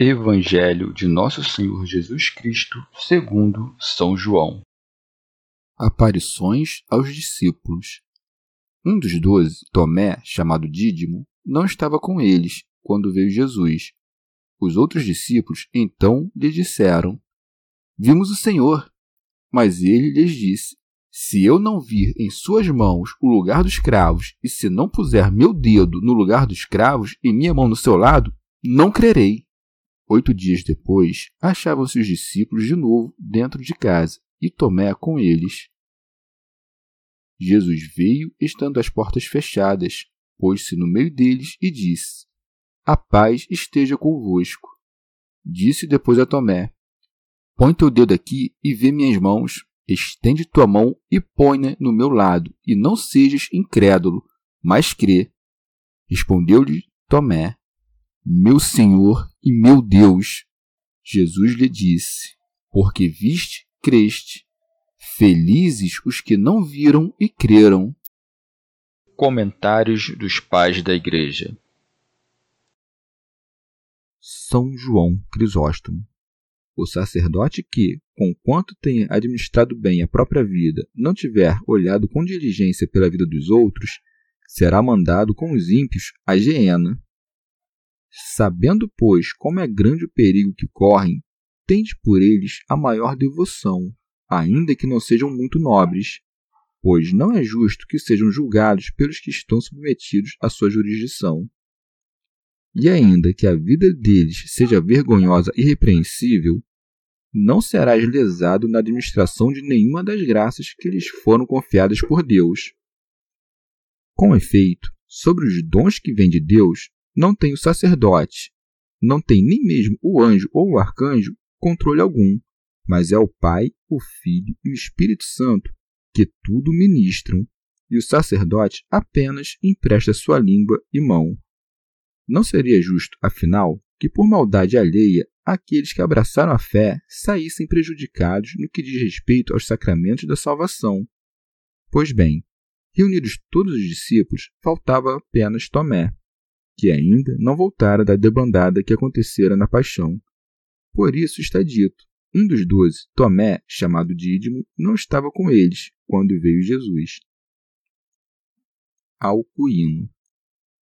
Evangelho de Nosso Senhor Jesus Cristo, segundo São João. Aparições aos discípulos. Um dos doze, Tomé, chamado Dídimo, não estava com eles quando veio Jesus. Os outros discípulos então lhe disseram: Vimos o Senhor. Mas ele lhes disse: Se eu não vir em suas mãos o lugar dos cravos, e se não puser meu dedo no lugar dos cravos e minha mão no seu lado, não crerei. Oito dias depois, achavam-se os discípulos de novo dentro de casa e Tomé com eles. Jesus veio, estando as portas fechadas, pôs-se no meio deles e disse: A paz esteja convosco. Disse depois a Tomé: Põe teu dedo aqui e vê minhas mãos. Estende tua mão e põe-na no meu lado, e não sejas incrédulo, mas crê. Respondeu-lhe Tomé: meu Senhor e meu Deus. Jesus lhe disse: Porque viste, creste. Felizes os que não viram e creram. Comentários dos Pais da Igreja São João Crisóstomo o sacerdote que, conquanto tenha administrado bem a própria vida, não tiver olhado com diligência pela vida dos outros, será mandado com os ímpios à geena. Sabendo, pois, como é grande o perigo que correm, tende por eles a maior devoção, ainda que não sejam muito nobres, pois não é justo que sejam julgados pelos que estão submetidos à sua jurisdição. E ainda que a vida deles seja vergonhosa e irrepreensível, não serás lesado na administração de nenhuma das graças que lhes foram confiadas por Deus. Com efeito, sobre os dons que vêm de Deus, não tem o sacerdote, não tem nem mesmo o anjo ou o arcanjo controle algum, mas é o Pai, o Filho e o Espírito Santo que tudo ministram, e o sacerdote apenas empresta sua língua e mão. Não seria justo, afinal, que por maldade alheia aqueles que abraçaram a fé saíssem prejudicados no que diz respeito aos sacramentos da salvação. Pois bem, reunidos todos os discípulos, faltava apenas Tomé, que ainda não voltara da debandada que acontecera na paixão. Por isso está dito: um dos doze, Tomé, chamado Dídimo, não estava com eles quando veio Jesus. Alcuíno.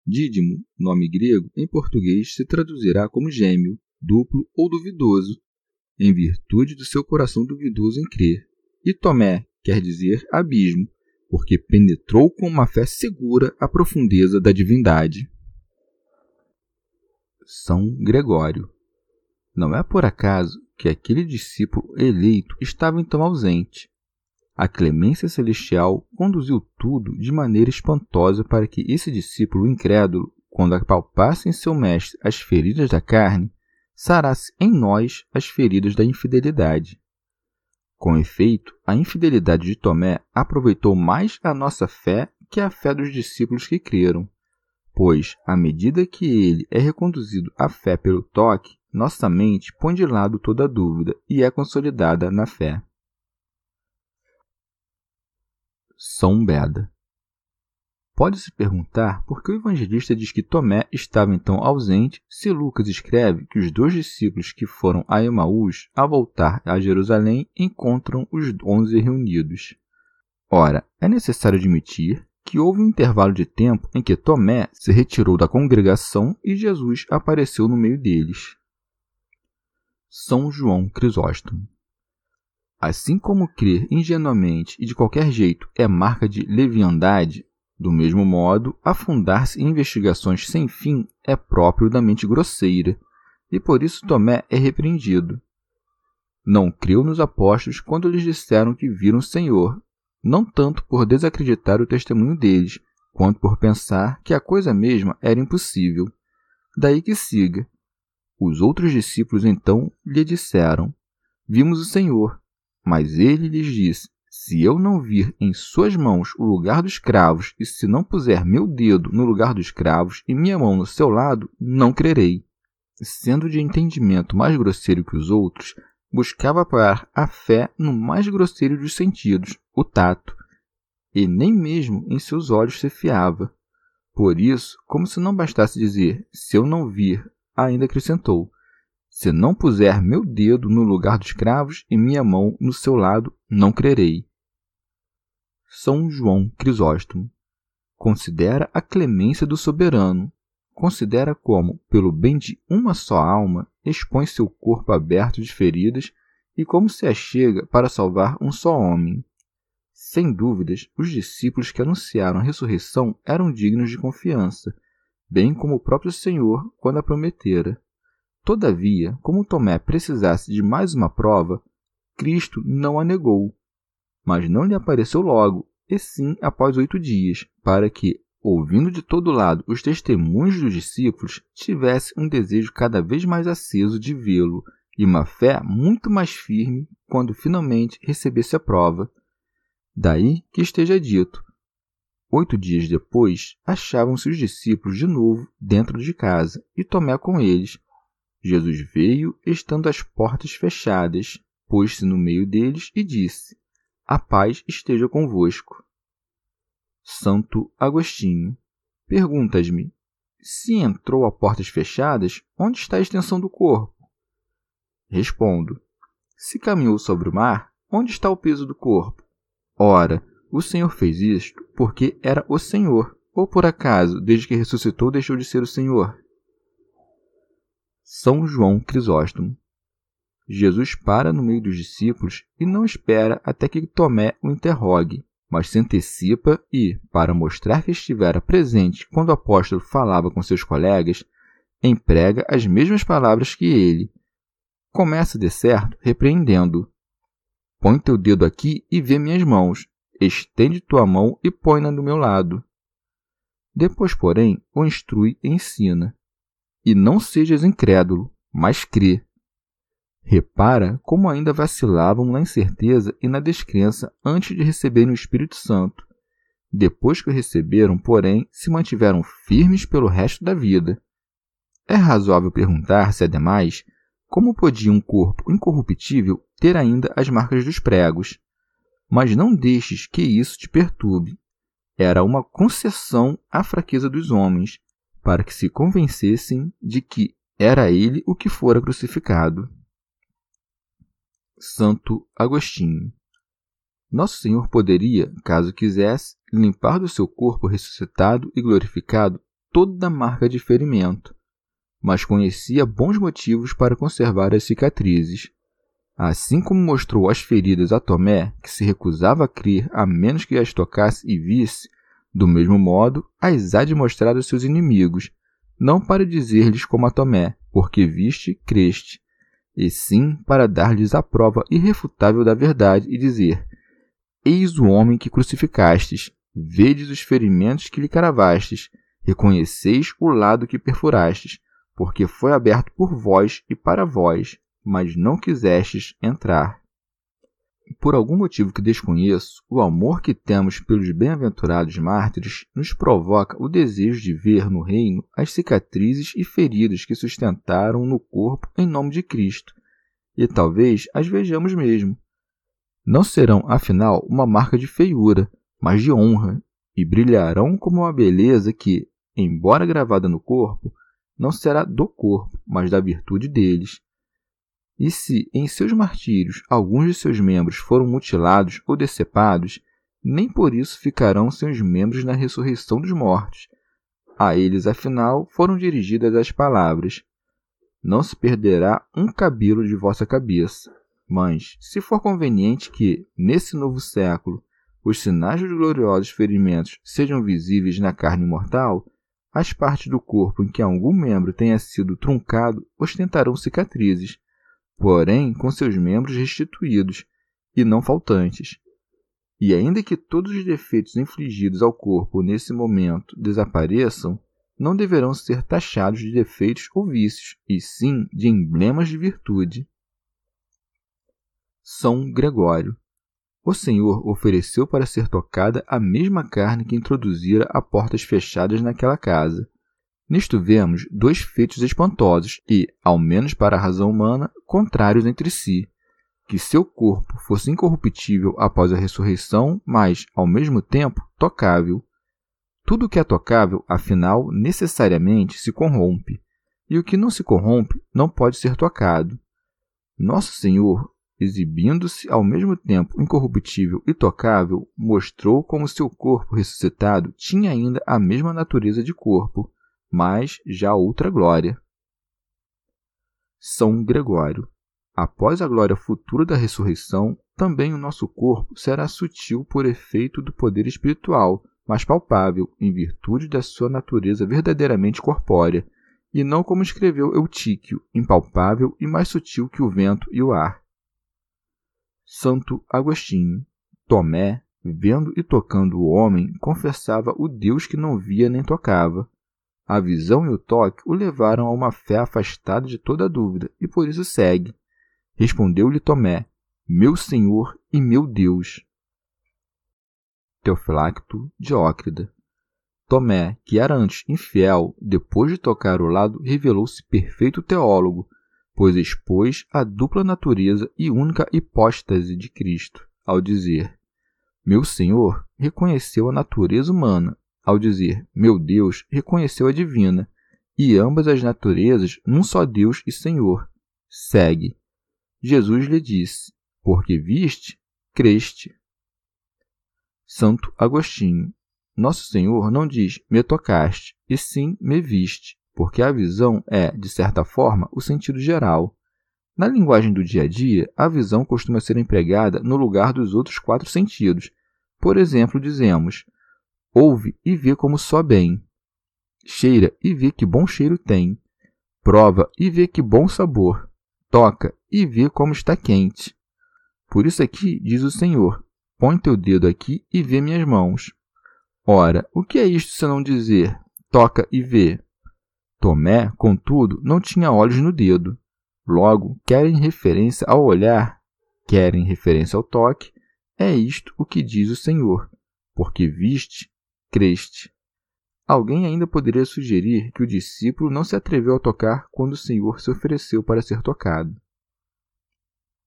Dídimo, nome grego, em português se traduzirá como gêmeo, duplo ou duvidoso, em virtude do seu coração duvidoso em crer. E Tomé quer dizer abismo, porque penetrou com uma fé segura a profundeza da divindade. São Gregório. Não é por acaso que aquele discípulo eleito estava então ausente. A clemência celestial conduziu tudo de maneira espantosa para que esse discípulo incrédulo, quando apalpasse em seu mestre as feridas da carne, sarasse em nós as feridas da infidelidade. Com efeito, a infidelidade de Tomé aproveitou mais a nossa fé que a fé dos discípulos que creram pois, à medida que ele é reconduzido à fé pelo toque, nossa mente põe de lado toda dúvida e é consolidada na fé. São Beda Pode-se perguntar por que o evangelista diz que Tomé estava então ausente se Lucas escreve que os dois discípulos que foram a Emaús, ao voltar a Jerusalém, encontram os onze reunidos. Ora, é necessário admitir que houve um intervalo de tempo em que Tomé se retirou da congregação e Jesus apareceu no meio deles. São João Crisóstomo. Assim como crer ingenuamente e de qualquer jeito é marca de leviandade, do mesmo modo, afundar-se em investigações sem fim é próprio da mente grosseira, e por isso Tomé é repreendido. Não creu nos apóstolos quando lhes disseram que viram o Senhor, não tanto por desacreditar o testemunho deles, quanto por pensar que a coisa mesma era impossível. Daí que siga. Os outros discípulos então lhe disseram: Vimos o Senhor. Mas ele lhes disse: Se eu não vir em suas mãos o lugar dos cravos, e se não puser meu dedo no lugar dos cravos e minha mão no seu lado, não crerei. Sendo de entendimento mais grosseiro que os outros, buscava parar a fé no mais grosseiro dos sentidos, o tato, e nem mesmo em seus olhos se fiava. Por isso, como se não bastasse dizer, se eu não vir, ainda acrescentou, se não puser meu dedo no lugar dos cravos e minha mão no seu lado, não crerei. São João Crisóstomo considera a clemência do soberano, considera como, pelo bem de uma só alma, expõe seu corpo aberto de feridas e como se achega para salvar um só homem. Sem dúvidas, os discípulos que anunciaram a ressurreição eram dignos de confiança, bem como o próprio Senhor quando a prometera. Todavia, como Tomé precisasse de mais uma prova, Cristo não a negou, mas não lhe apareceu logo, e sim após oito dias, para que, ouvindo de todo lado os testemunhos dos discípulos, tivesse um desejo cada vez mais aceso de vê-lo e uma fé muito mais firme quando finalmente recebesse a prova. Daí que esteja dito. Oito dias depois, achavam-se os discípulos de novo dentro de casa e Tomé com eles. Jesus veio, estando as portas fechadas, pôs-se no meio deles e disse: A paz esteja convosco. Santo Agostinho. Perguntas-me: se entrou a portas fechadas, onde está a extensão do corpo? Respondo: se caminhou sobre o mar, onde está o peso do corpo? Ora, o Senhor fez isto porque era o Senhor, ou por acaso, desde que ressuscitou, deixou de ser o Senhor? São João Crisóstomo. Jesus para no meio dos discípulos e não espera até que Tomé o interrogue, mas se antecipa e, para mostrar que estivera presente quando o apóstolo falava com seus colegas, emprega as mesmas palavras que ele. Começa, de certo, repreendendo. Põe teu dedo aqui e vê minhas mãos. Estende tua mão e põe-na do meu lado. Depois, porém, o instrui e ensina. E não sejas incrédulo, mas crê. Repara como ainda vacilavam na incerteza e na descrença antes de receberem o Espírito Santo. Depois que o receberam, porém, se mantiveram firmes pelo resto da vida. É razoável perguntar-se, ademais, como podia um corpo incorruptível ter ainda as marcas dos pregos? Mas não deixes que isso te perturbe. Era uma concessão à fraqueza dos homens, para que se convencessem de que era ele o que fora crucificado. Santo Agostinho. Nosso Senhor poderia, caso quisesse, limpar do seu corpo ressuscitado e glorificado toda marca de ferimento, mas conhecia bons motivos para conservar as cicatrizes. Assim como mostrou as feridas a Tomé, que se recusava a crer a menos que as tocasse e visse, do mesmo modo as há de mostrar aos seus inimigos, não para dizer-lhes como a Tomé, porque viste, creste, e sim para dar-lhes a prova irrefutável da verdade e dizer: Eis o homem que crucificastes, vedes os ferimentos que lhe caravastes, reconheceis o lado que perfurastes, porque foi aberto por vós e para vós, mas não quisestes entrar. Por algum motivo que desconheço, o amor que temos pelos bem-aventurados mártires nos provoca o desejo de ver no reino as cicatrizes e feridas que sustentaram no corpo em nome de Cristo, e talvez as vejamos mesmo. Não serão, afinal, uma marca de feiura, mas de honra, e brilharão como uma beleza que, embora gravada no corpo, não será do corpo, mas da virtude deles e se em seus martírios alguns de seus membros foram mutilados ou decepados, nem por isso ficarão seus membros na ressurreição dos mortos. A eles, afinal, foram dirigidas as palavras: não se perderá um cabelo de vossa cabeça. Mas, se for conveniente que, nesse novo século, os sinais dos gloriosos ferimentos sejam visíveis na carne mortal, as partes do corpo em que algum membro tenha sido truncado ostentarão cicatrizes, porém com seus membros restituídos e não faltantes. E ainda que todos os defeitos infligidos ao corpo nesse momento desapareçam, não deverão ser taxados de defeitos ou vícios, e sim de emblemas de virtude. São Gregório. O Senhor ofereceu para ser tocada a mesma carne que introduzira a portas fechadas naquela casa. Nisto vemos dois feitos espantosos e, ao menos para a razão humana, contrários entre si. Que seu corpo fosse incorruptível após a ressurreição, mas, ao mesmo tempo, tocável, tudo que é tocável, afinal, necessariamente se corrompe, e o que não se corrompe não pode ser tocado. Nosso Senhor, exibindo-se ao mesmo tempo incorruptível e tocável, mostrou como seu corpo ressuscitado tinha ainda a mesma natureza de corpo, mas já outra glória. São Gregório. Após a glória futura da ressurreição, também o nosso corpo será sutil por efeito do poder espiritual mas palpável, em virtude da sua natureza verdadeiramente corpórea, e não como escreveu Eutíquio, impalpável e mais sutil que o vento e o ar. Santo Agostinho. Tomé, vendo e tocando o homem, confessava o Deus que não via nem tocava. A visão e o toque o levaram a uma fé afastada de toda dúvida, e por isso segue. Respondeu-lhe Tomé: Meu Senhor e meu Deus. Teofilacto Diócrida. Tomé, que era antes infiel, depois de tocar o lado, revelou-se perfeito teólogo, pois expôs a dupla natureza e única hipóstase de Cristo, ao dizer: Meu Senhor reconheceu a natureza humana, ao dizer: Meu Deus reconheceu a divina, e ambas as naturezas num só Deus e Senhor. Segue. Jesus lhe disse: Porque viste, creste. Santo Agostinho. Nosso Senhor não diz me tocaste, e sim me viste, porque a visão é, de certa forma, o sentido geral. Na linguagem do dia a dia, a visão costuma ser empregada no lugar dos outros quatro sentidos. Por exemplo, dizemos: ouve e vê como só bem, cheira e vê que bom cheiro tem, prova e vê que bom sabor, toca e vê como está quente. Por isso aqui diz o Senhor: Põe teu dedo aqui e vê minhas mãos. Ora, o que é isto se não dizer toca e vê? Tomé, contudo, não tinha olhos no dedo. Logo, quer em referência ao olhar, quer em referência ao toque, é isto o que diz o Senhor, porque viste, creste. Alguém ainda poderia sugerir que o discípulo não se atreveu a tocar quando o Senhor se ofereceu para ser tocado.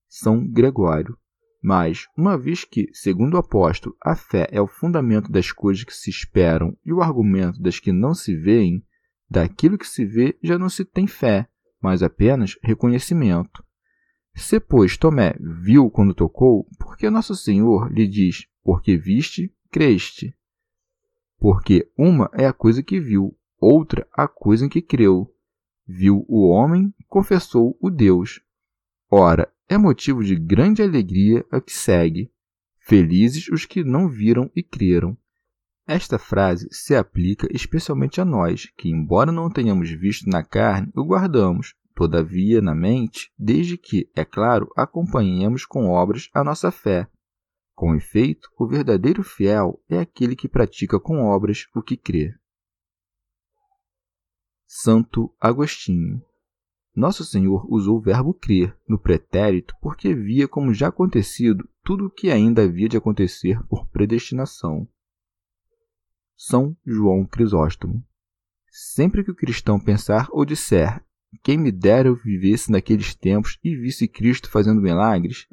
São Gregório. Mas, uma vez que, segundo o apóstolo, a fé é o fundamento das coisas que se esperam e o argumento das que não se veem, daquilo que se vê já não se tem fé, mas apenas reconhecimento. Se, pois, Tomé viu quando tocou, por que Nosso Senhor lhe diz, porque viste, creste? Porque uma é a coisa que viu, outra a coisa em que creu. Viu o homem, confessou o Deus. Ora, é motivo de grande alegria a que segue. Felizes os que não viram e creram. Esta frase se aplica especialmente a nós, que, embora não tenhamos visto na carne, o guardamos, todavia, na mente, desde que, é claro, acompanhemos com obras a nossa fé. Com efeito, o verdadeiro fiel é aquele que pratica com obras o que crê. Santo Agostinho nosso Senhor usou o verbo crer no pretérito porque via como já acontecido tudo o que ainda havia de acontecer por predestinação. São João Crisóstomo. Sempre que o cristão pensar ou disser quem me dera eu vivesse naqueles tempos e visse Cristo fazendo milagres,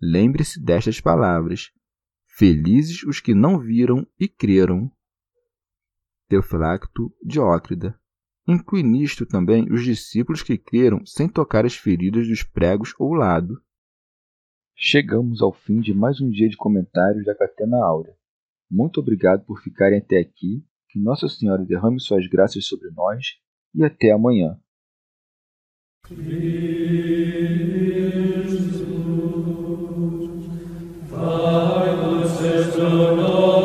lembre-se destas palavras: Felizes os que não viram e creram. Teofilacto Diócrida Inclui nisto também os discípulos que creram sem tocar as feridas dos pregos ou lado. Chegamos ao fim de mais um dia de comentários da Catena Áurea. Muito obrigado por ficarem até aqui. Que Nossa Senhora derrame suas graças sobre nós e até amanhã. Sunul